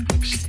Oops.